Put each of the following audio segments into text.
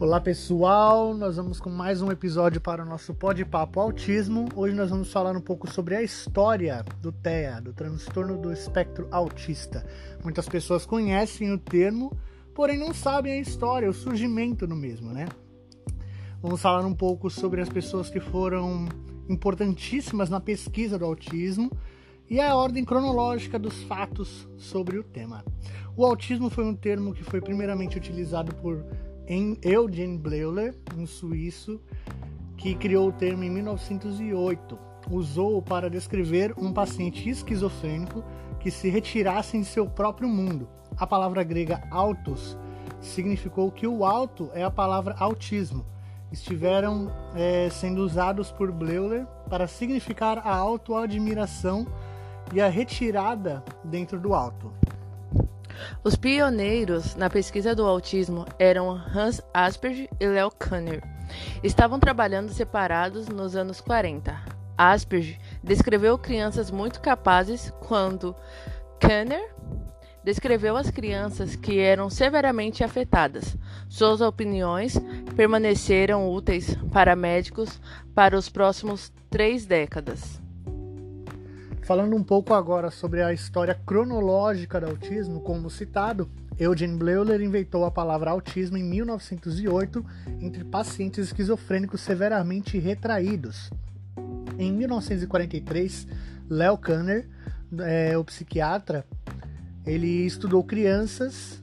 Olá pessoal, nós vamos com mais um episódio para o nosso Pode Papo Autismo. Hoje nós vamos falar um pouco sobre a história do TEA, do transtorno do espectro autista. Muitas pessoas conhecem o termo, porém não sabem a história, o surgimento do mesmo, né? Vamos falar um pouco sobre as pessoas que foram importantíssimas na pesquisa do autismo e a ordem cronológica dos fatos sobre o tema. O autismo foi um termo que foi primeiramente utilizado por Eugen Bleuler, um suíço, que criou o termo em 1908. Usou para descrever um paciente esquizofrênico que se retirasse em seu próprio mundo. A palavra grega autos significou que o alto é a palavra autismo. Estiveram é, sendo usados por Bleuler para significar a autoadmiração e a retirada dentro do alto. Os pioneiros na pesquisa do autismo eram Hans Asperger e Leo Kanner. Estavam trabalhando separados nos anos 40. Asperger descreveu crianças muito capazes quando Kanner descreveu as crianças que eram severamente afetadas. Suas opiniões permaneceram úteis para médicos para os próximos três décadas. Falando um pouco agora sobre a história cronológica do autismo, como citado, Eugene Bleuler inventou a palavra autismo em 1908 entre pacientes esquizofrênicos severamente retraídos. Em 1943, Leo Kanner, é, o psiquiatra, ele estudou crianças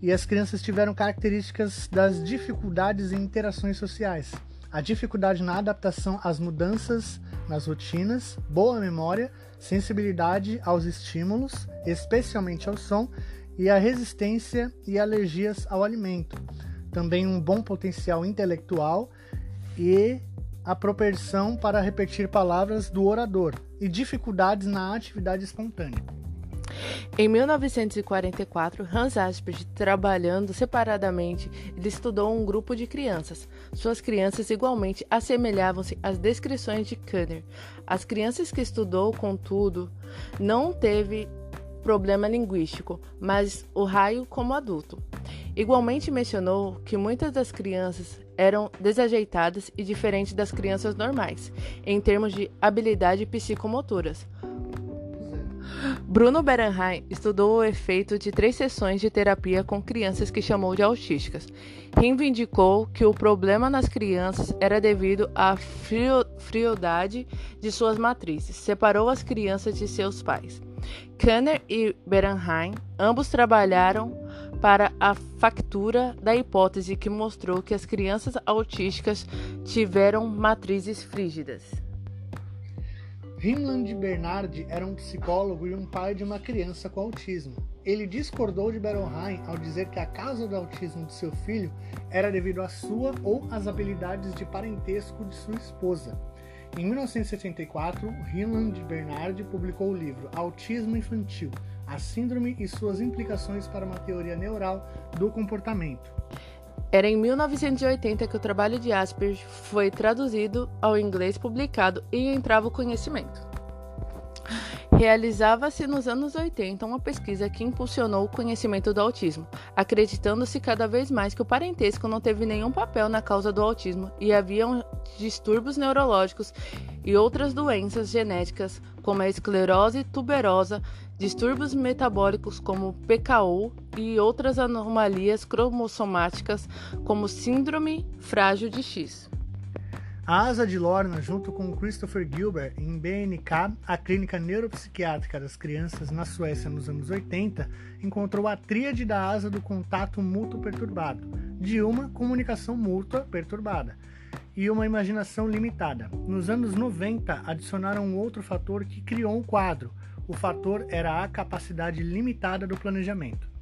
e as crianças tiveram características das dificuldades em interações sociais. A dificuldade na adaptação às mudanças nas rotinas, boa memória, sensibilidade aos estímulos, especialmente ao som, e a resistência e alergias ao alimento. Também um bom potencial intelectual e a propensão para repetir palavras do orador e dificuldades na atividade espontânea. Em 1944, Hans Asperger, trabalhando separadamente, ele estudou um grupo de crianças. Suas crianças igualmente assemelhavam-se às descrições de Kanner. As crianças que estudou, contudo, não teve problema linguístico, mas o raio como adulto. Igualmente mencionou que muitas das crianças eram desajeitadas e diferentes das crianças normais, em termos de habilidade psicomotoras. Bruno Berenheim estudou o efeito de três sessões de terapia com crianças que chamou de autísticas. Reivindicou que o problema nas crianças era devido à frio, frialdade de suas matrizes. Separou as crianças de seus pais. Kanner e Berenheim ambos trabalharam para a factura da hipótese que mostrou que as crianças autísticas tiveram matrizes frígidas. Rimland Bernardi era um psicólogo e um pai de uma criança com autismo. Ele discordou de Berenheim ao dizer que a causa do autismo de seu filho era devido à sua ou às habilidades de parentesco de sua esposa. Em 1974, Rimland Bernardi publicou o livro Autismo Infantil: A Síndrome e suas implicações para uma teoria neural do comportamento. Era em 1980 que o trabalho de Asperger foi traduzido ao inglês publicado e entrava o conhecimento. Realizava-se nos anos 80 uma pesquisa que impulsionou o conhecimento do autismo, acreditando-se cada vez mais que o parentesco não teve nenhum papel na causa do autismo e haviam distúrbios neurológicos e outras doenças genéticas, como a esclerose tuberosa, distúrbios metabólicos como PKU e outras anomalias cromossomáticas, como síndrome frágil de X. A Asa de Lorna, junto com Christopher Gilbert, em BNK, a Clínica Neuropsiquiátrica das Crianças na Suécia nos anos 80, encontrou a tríade da asa do contato mútuo perturbado, de uma comunicação mútua perturbada e uma imaginação limitada. Nos anos 90, adicionaram um outro fator que criou um quadro. O fator era a capacidade limitada do planejamento.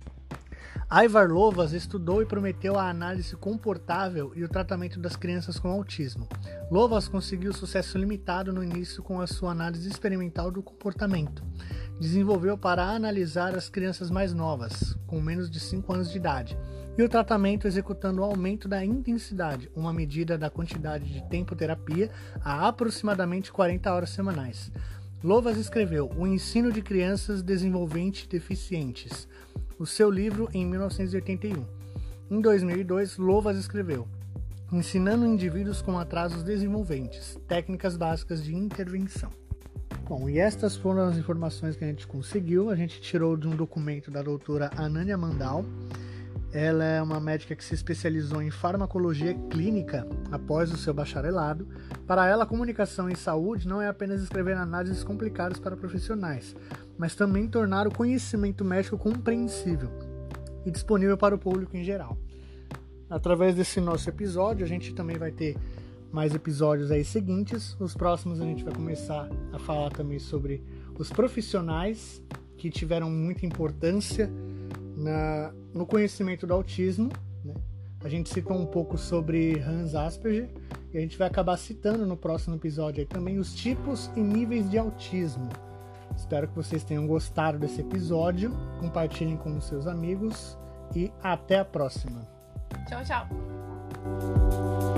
Ivar Lovas estudou e prometeu a análise comportável e o tratamento das crianças com autismo. Lovas conseguiu sucesso limitado no início com a sua análise experimental do comportamento. Desenvolveu para analisar as crianças mais novas, com menos de 5 anos de idade, e o tratamento executando o aumento da intensidade, uma medida da quantidade de tempo terapia a aproximadamente 40 horas semanais. Lovas escreveu O Ensino de Crianças Desenvolvente Deficientes o seu livro em 1981. Em 2002, Lovas escreveu Ensinando indivíduos com atrasos desenvolventes, técnicas básicas de intervenção. Bom, e estas foram as informações que a gente conseguiu. A gente tirou de um documento da doutora Anânia Mandal. Ela é uma médica que se especializou em farmacologia clínica após o seu bacharelado. Para ela, comunicação em saúde não é apenas escrever análises complicadas para profissionais, mas também tornar o conhecimento médico compreensível e disponível para o público em geral. Através desse nosso episódio, a gente também vai ter mais episódios aí seguintes. Os próximos a gente vai começar a falar também sobre os profissionais que tiveram muita importância na, no conhecimento do autismo. Né? A gente citou um pouco sobre Hans Asperger e a gente vai acabar citando no próximo episódio também os tipos e níveis de autismo. Espero que vocês tenham gostado desse episódio. Compartilhem com os seus amigos e até a próxima. Tchau, tchau.